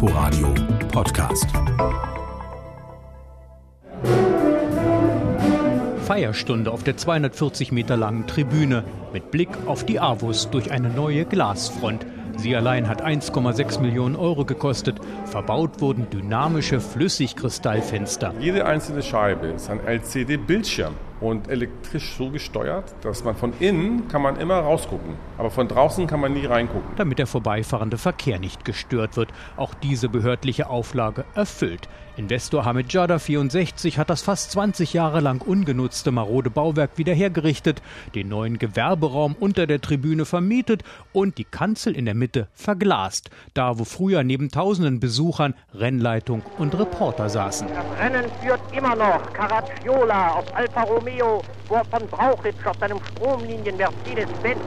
Inforadio Podcast. Feierstunde auf der 240 Meter langen Tribüne mit Blick auf die Avus durch eine neue Glasfront. Sie allein hat 1,6 Millionen Euro gekostet. Verbaut wurden dynamische Flüssigkristallfenster. Jede einzelne Scheibe ist ein LCD-Bildschirm und elektrisch so gesteuert, dass man von innen kann man immer rausgucken, aber von draußen kann man nie reingucken. Damit der vorbeifahrende Verkehr nicht gestört wird. Auch diese behördliche Auflage erfüllt. Investor Hamid Jada 64 hat das fast 20 Jahre lang ungenutzte marode Bauwerk wieder hergerichtet, den neuen Gewerberaum unter der Tribüne vermietet und die Kanzel in der Mitte verglast, da wo früher neben tausenden Besuchern Rennleitung und Reporter saßen. Das Rennen führt immer noch Caracciola auf Alfa Romeo vor von Brauchitsch auf seinem Stromlinien Mercedes-Benz.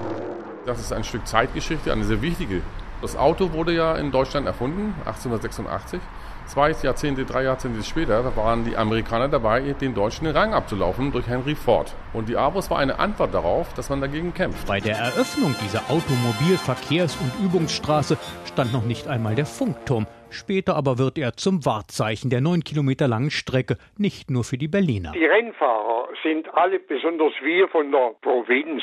Das ist ein Stück Zeitgeschichte, eine sehr wichtige. Das Auto wurde ja in Deutschland erfunden, 1886. Zwei Jahrzehnte, drei Jahrzehnte später waren die Amerikaner dabei, den Deutschen den Rang abzulaufen durch Henry Ford. Und die Avus war eine Antwort darauf, dass man dagegen kämpft. Bei der Eröffnung dieser Automobil-, Verkehrs- und Übungsstraße stand noch nicht einmal der Funkturm. Später aber wird er zum Wahrzeichen der neun Kilometer langen Strecke, nicht nur für die Berliner. Die Rennfahrer sind alle, besonders wir von der Provinz,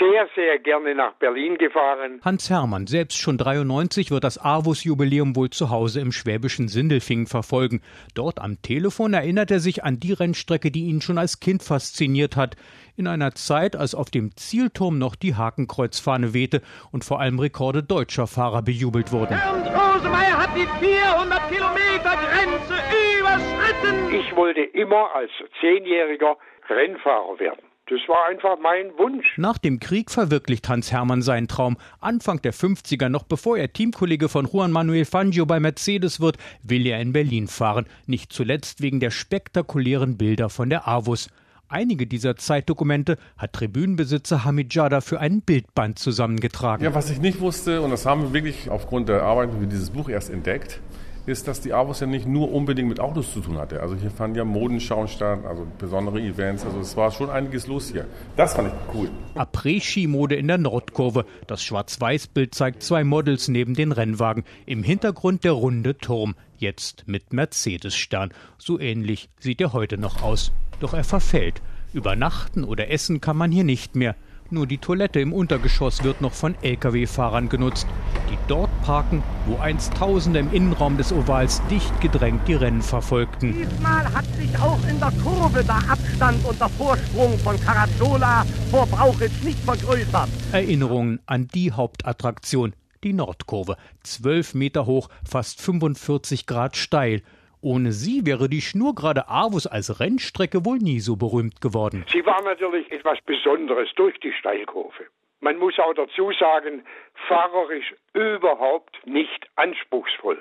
sehr, sehr gerne nach Berlin gefahren. Hans Hermann, selbst schon 93, wird das Avus-Jubiläum wohl zu Hause im schwäbischen Sindelfingen verfolgen. Dort am Telefon erinnert er sich an die Rennstrecke, die ihn schon als Kind fasziniert hat. In einer Zeit, als auf dem Zielturm noch die Hakenkreuzfahne wehte und vor allem Rekorde deutscher Fahrer bejubelt wurden. Bernd Rosemeyer hat die 400 Kilometer Grenze überschritten. Ich wollte immer als Zehnjähriger Rennfahrer werden. Das war einfach mein Wunsch. Nach dem Krieg verwirklicht Hans Hermann seinen Traum. Anfang der 50er, noch bevor er Teamkollege von Juan Manuel Fangio bei Mercedes wird, will er in Berlin fahren. Nicht zuletzt wegen der spektakulären Bilder von der Avus. Einige dieser Zeitdokumente hat Tribünenbesitzer Hamid Jada für einen Bildband zusammengetragen. Ja, was ich nicht wusste, und das haben wir wirklich aufgrund der Arbeit für dieses Buch erst entdeckt, ist, dass die Avus ja nicht nur unbedingt mit Autos zu tun hatte. Also hier fanden ja Modenschauen statt, also besondere Events. Also es war schon einiges los hier. Das fand ich cool. Après-Ski-Mode in der Nordkurve. Das Schwarz-Weiß-Bild zeigt zwei Models neben den Rennwagen. Im Hintergrund der runde Turm. Jetzt mit Mercedes-Stern. So ähnlich sieht er heute noch aus. Doch er verfällt. Übernachten oder essen kann man hier nicht mehr. Nur die Toilette im Untergeschoss wird noch von Lkw-Fahrern genutzt, die dort parken, wo einst Tausende im Innenraum des Ovals dicht gedrängt die Rennen verfolgten. Diesmal hat sich auch in der Kurve der Abstand und der Vorsprung von Caracciola vor Brauchitsch nicht vergrößert. Erinnerungen an die Hauptattraktion, die Nordkurve. Zwölf Meter hoch, fast 45 Grad steil. Ohne sie wäre die schnurgerade Avus als Rennstrecke wohl nie so berühmt geworden. Sie war natürlich etwas Besonderes durch die Steilkurve. Man muss auch dazu sagen, fahrerisch überhaupt nicht anspruchsvoll.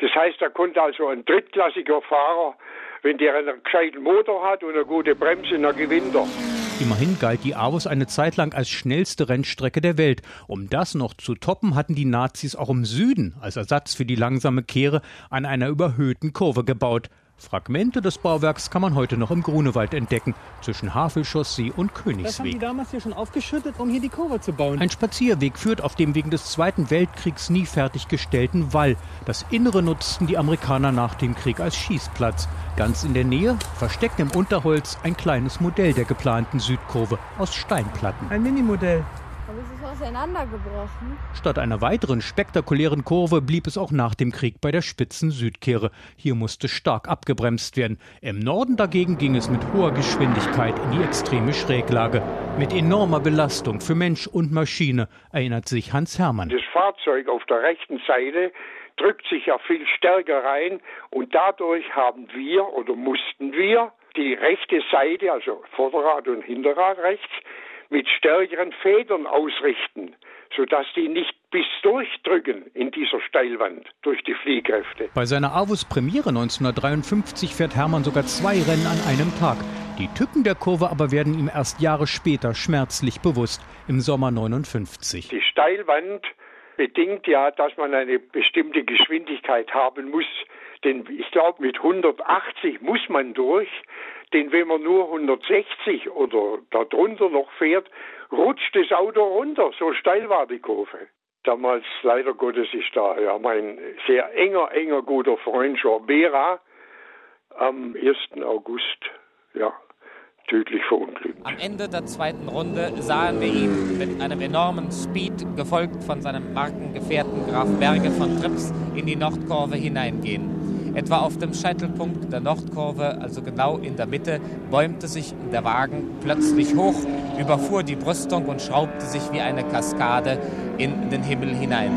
Das heißt, da konnte also ein drittklassiger Fahrer, wenn der einen gescheiten Motor hat und eine gute Bremse, dann gewinnt er. Immerhin galt die Avus eine Zeit lang als schnellste Rennstrecke der Welt. Um das noch zu toppen, hatten die Nazis auch im Süden als Ersatz für die langsame Kehre an einer überhöhten Kurve gebaut. Fragmente des Bauwerks kann man heute noch im Grunewald entdecken, zwischen Havelchaussee und Das haben die Königsweg. damals hier schon aufgeschüttet, um hier die Kurve zu bauen. Ein Spazierweg führt auf dem wegen des Zweiten Weltkriegs nie fertiggestellten Wall. Das Innere nutzten die Amerikaner nach dem Krieg als Schießplatz. Ganz in der Nähe, versteckt im Unterholz, ein kleines Modell der geplanten Südkurve aus Steinplatten. Ein Minimodell. Auseinandergebrochen. Statt einer weiteren spektakulären Kurve blieb es auch nach dem Krieg bei der spitzen Südkehre. Hier musste stark abgebremst werden. Im Norden dagegen ging es mit hoher Geschwindigkeit in die extreme Schräglage. Mit enormer Belastung für Mensch und Maschine, erinnert sich Hans Hermann. Das Fahrzeug auf der rechten Seite drückt sich ja viel stärker rein und dadurch haben wir oder mussten wir die rechte Seite, also Vorderrad und Hinterrad rechts, mit stärkeren Federn ausrichten, sodass die nicht bis durchdrücken in dieser Steilwand durch die Fliehkräfte. Bei seiner Avus Premiere 1953 fährt Hermann sogar zwei Rennen an einem Tag. Die Tücken der Kurve aber werden ihm erst Jahre später schmerzlich bewusst, im Sommer 59. Die Steilwand bedingt ja, dass man eine bestimmte Geschwindigkeit haben muss. Denn ich glaube, mit 180 muss man durch. Denn wenn man nur 160 oder darunter noch fährt, rutscht das Auto runter. So steil war die Kurve. Damals, leider Gottes, ist da ja mein sehr enger, enger guter Freund Jean Bera am 1. August ja, tödlich verunglückt. Am Ende der zweiten Runde sahen wir ihn mit einem enormen Speed, gefolgt von seinem Markengefährten Graf Berge von Trips, in die Nordkurve hineingehen. Etwa auf dem Scheitelpunkt der Nordkurve, also genau in der Mitte, bäumte sich der Wagen plötzlich hoch, überfuhr die Brüstung und schraubte sich wie eine Kaskade in den Himmel hinein.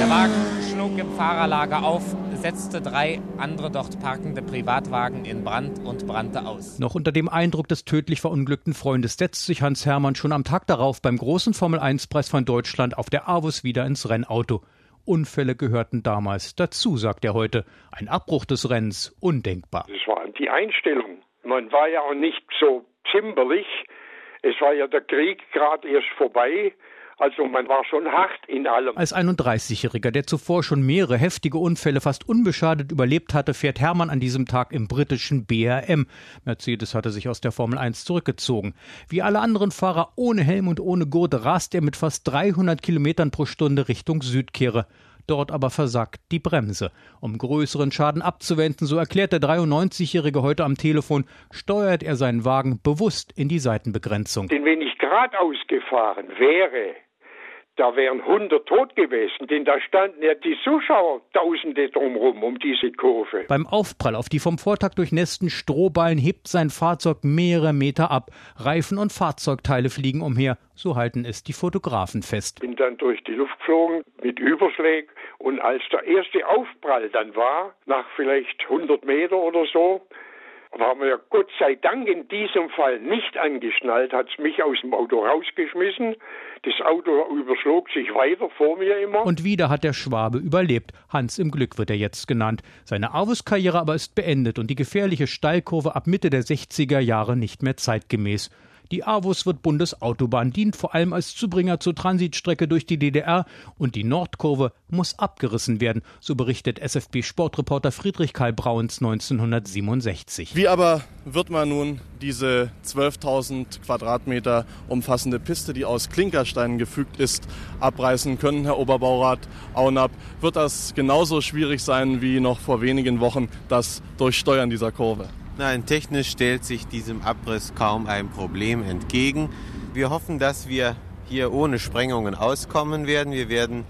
Der Wagen schlug im Fahrerlager auf, setzte drei andere dort parkende Privatwagen in Brand und brannte aus. Noch unter dem Eindruck des tödlich verunglückten Freundes setzt sich Hans Hermann schon am Tag darauf beim großen Formel-1-Preis von Deutschland auf der Avus wieder ins Rennauto. Unfälle gehörten damals dazu, sagt er heute. Ein Abbruch des Rennens undenkbar. Das war die Einstellung. Man war ja auch nicht so zimperlich. Es war ja der Krieg gerade erst vorbei. Also man war schon hart in allem. Als 31-Jähriger, der zuvor schon mehrere heftige Unfälle fast unbeschadet überlebt hatte, fährt Hermann an diesem Tag im britischen BRM. Mercedes hatte sich aus der Formel 1 zurückgezogen. Wie alle anderen Fahrer ohne Helm und ohne Gurte rast er mit fast 300 Kilometern pro Stunde Richtung Südkehre. Dort aber versagt die Bremse. Um größeren Schaden abzuwenden, so erklärt der 93-Jährige heute am Telefon, steuert er seinen Wagen bewusst in die Seitenbegrenzung. Denn wenn ich geradeaus gefahren wäre, da wären 100 tot gewesen, denn da standen ja die Zuschauer Tausende drumherum um diese Kurve. Beim Aufprall auf die vom Vortag durchnässten Strohballen hebt sein Fahrzeug mehrere Meter ab. Reifen und Fahrzeugteile fliegen umher. So halten es die Fotografen fest. Bin dann durch die Luft geflogen mit Überschlägen und als der erste Aufprall dann war, nach vielleicht 100 Meter oder so, haben wir Gott sei Dank in diesem Fall nicht angeschnallt, hat es mich aus dem Auto rausgeschmissen. Das Auto überschlug sich weiter vor mir immer. Und wieder hat der Schwabe überlebt. Hans im Glück wird er jetzt genannt. Seine Arvus-Karriere aber ist beendet und die gefährliche Steilkurve ab Mitte der 60er Jahre nicht mehr zeitgemäß. Die AWUS wird Bundesautobahn, dient vor allem als Zubringer zur Transitstrecke durch die DDR und die Nordkurve muss abgerissen werden, so berichtet SFB-Sportreporter Friedrich Karl Brauns 1967. Wie aber wird man nun diese 12.000 Quadratmeter umfassende Piste, die aus Klinkersteinen gefügt ist, abreißen können, Herr Oberbaurat Aunapp? Wird das genauso schwierig sein wie noch vor wenigen Wochen das Durchsteuern dieser Kurve? Nein, technisch stellt sich diesem Abriss kaum ein Problem entgegen. Wir hoffen, dass wir hier ohne Sprengungen auskommen werden. Wir werden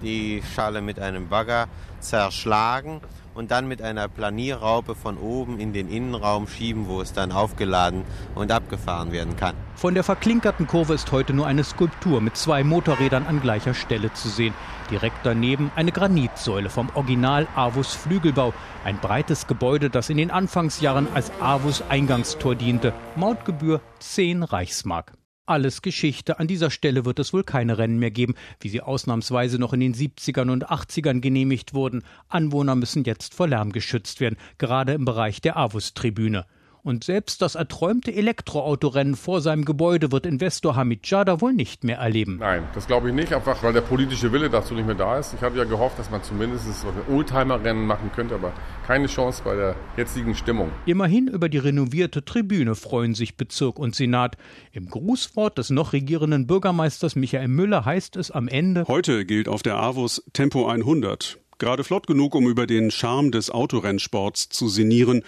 die Schale mit einem Bagger zerschlagen und dann mit einer Planierraupe von oben in den Innenraum schieben, wo es dann aufgeladen und abgefahren werden kann. Von der verklinkerten Kurve ist heute nur eine Skulptur mit zwei Motorrädern an gleicher Stelle zu sehen. Direkt daneben eine Granitsäule vom Original Avus Flügelbau, ein breites Gebäude, das in den Anfangsjahren als Avus Eingangstor diente. Mautgebühr 10 Reichsmark alles Geschichte. An dieser Stelle wird es wohl keine Rennen mehr geben, wie sie ausnahmsweise noch in den 70ern und 80ern genehmigt wurden. Anwohner müssen jetzt vor Lärm geschützt werden, gerade im Bereich der Avus-Tribüne. Und selbst das erträumte Elektroautorennen vor seinem Gebäude wird Investor Hamid Jada wohl nicht mehr erleben. Nein, das glaube ich nicht, einfach weil der politische Wille dazu nicht mehr da ist. Ich hatte ja gehofft, dass man zumindest ein Oldtimer-Rennen machen könnte, aber keine Chance bei der jetzigen Stimmung. Immerhin über die renovierte Tribüne freuen sich Bezirk und Senat. Im Grußwort des noch regierenden Bürgermeisters Michael Müller heißt es am Ende: Heute gilt auf der AWUS Tempo 100. Gerade flott genug, um über den Charme des Autorennsports zu sinnieren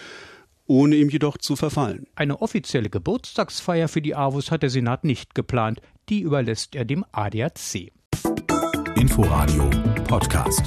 ohne ihm jedoch zu verfallen. Eine offizielle Geburtstagsfeier für die AWUS hat der Senat nicht geplant. Die überlässt er dem ADAC. Inforadio Podcast.